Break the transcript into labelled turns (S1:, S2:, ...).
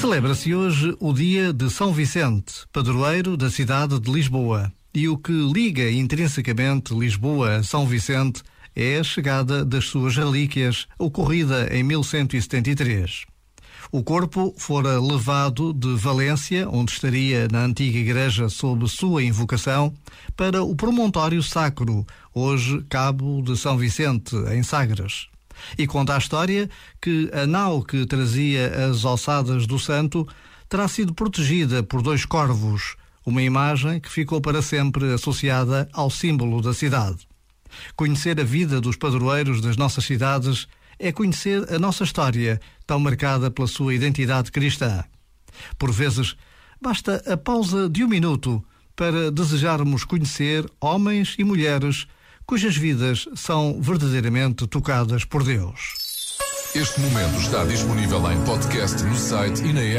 S1: Celebra-se hoje o dia de São Vicente, padroeiro da cidade de Lisboa. E o que liga intrinsecamente Lisboa a São Vicente é a chegada das suas relíquias, ocorrida em 1173. O corpo fora levado de Valência, onde estaria na antiga igreja sob sua invocação, para o promontório sacro, hoje Cabo de São Vicente, em Sagres. E conta a história que a nau que trazia as ossadas do santo terá sido protegida por dois corvos, uma imagem que ficou para sempre associada ao símbolo da cidade. Conhecer a vida dos padroeiros das nossas cidades é conhecer a nossa história, tão marcada pela sua identidade cristã. Por vezes, basta a pausa de um minuto para desejarmos conhecer homens e mulheres cujas vidas são verdadeiramente tocadas por Deus.
S2: Este momento está disponível em podcast no site e na app.